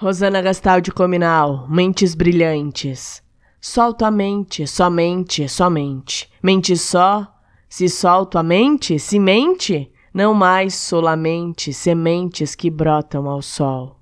Rosana Gastaldi Cominal, Mentes Brilhantes. Solto a mente, somente, somente. Mente só, se solto a mente, se mente, não mais solamente sementes que brotam ao sol.